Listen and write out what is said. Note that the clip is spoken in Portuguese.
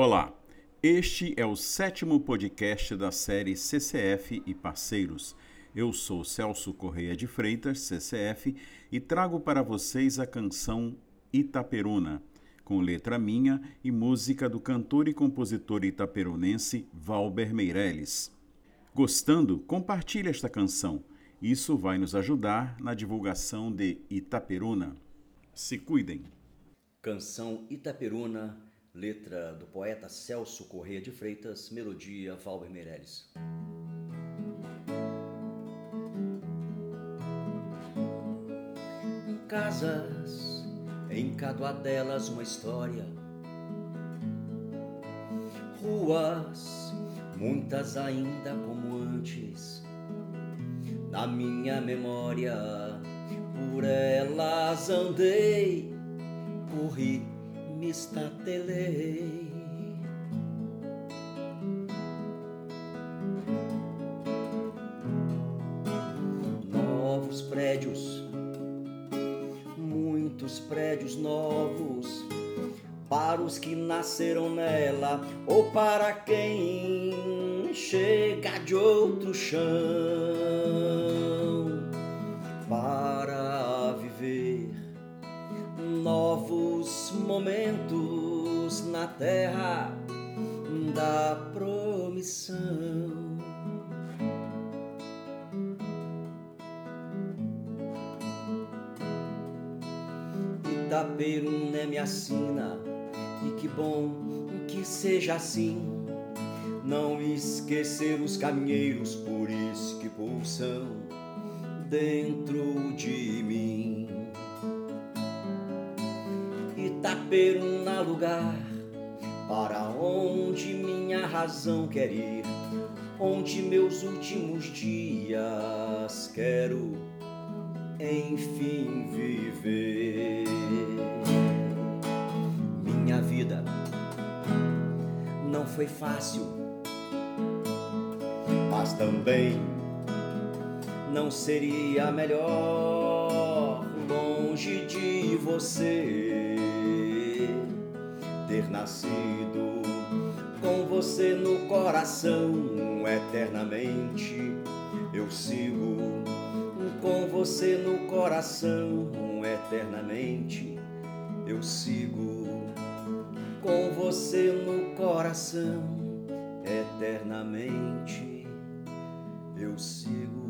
Olá, este é o sétimo podcast da série CCF e Parceiros. Eu sou Celso Correia de Freitas, CCF, e trago para vocês a canção Itaperuna, com letra minha e música do cantor e compositor itaperunense Valber Meirelles. Gostando, compartilhe esta canção. Isso vai nos ajudar na divulgação de Itaperuna. Se cuidem. Canção Itaperuna Letra do poeta Celso Corrêa de Freitas, melodia Valber Meirelles. Casas, em cada delas uma história. Ruas, muitas ainda como antes. Na minha memória, por elas andei, corri me estatelei. Novos prédios, muitos prédios novos, para os que nasceram nela ou para quem chega de outro chão. Momentos na terra da promissão. Itaperuna me assina, e que bom que seja assim. Não esquecer os caminheiros, por isso que pulsam dentro de mim. Itaperuna lugar. Para onde minha razão quer ir, onde meus últimos dias quero enfim viver. Minha vida não foi fácil, mas também não seria melhor longe de você ter nascido com você no coração eternamente. Eu sigo com você no coração eternamente. Eu sigo com você no coração eternamente. Eu sigo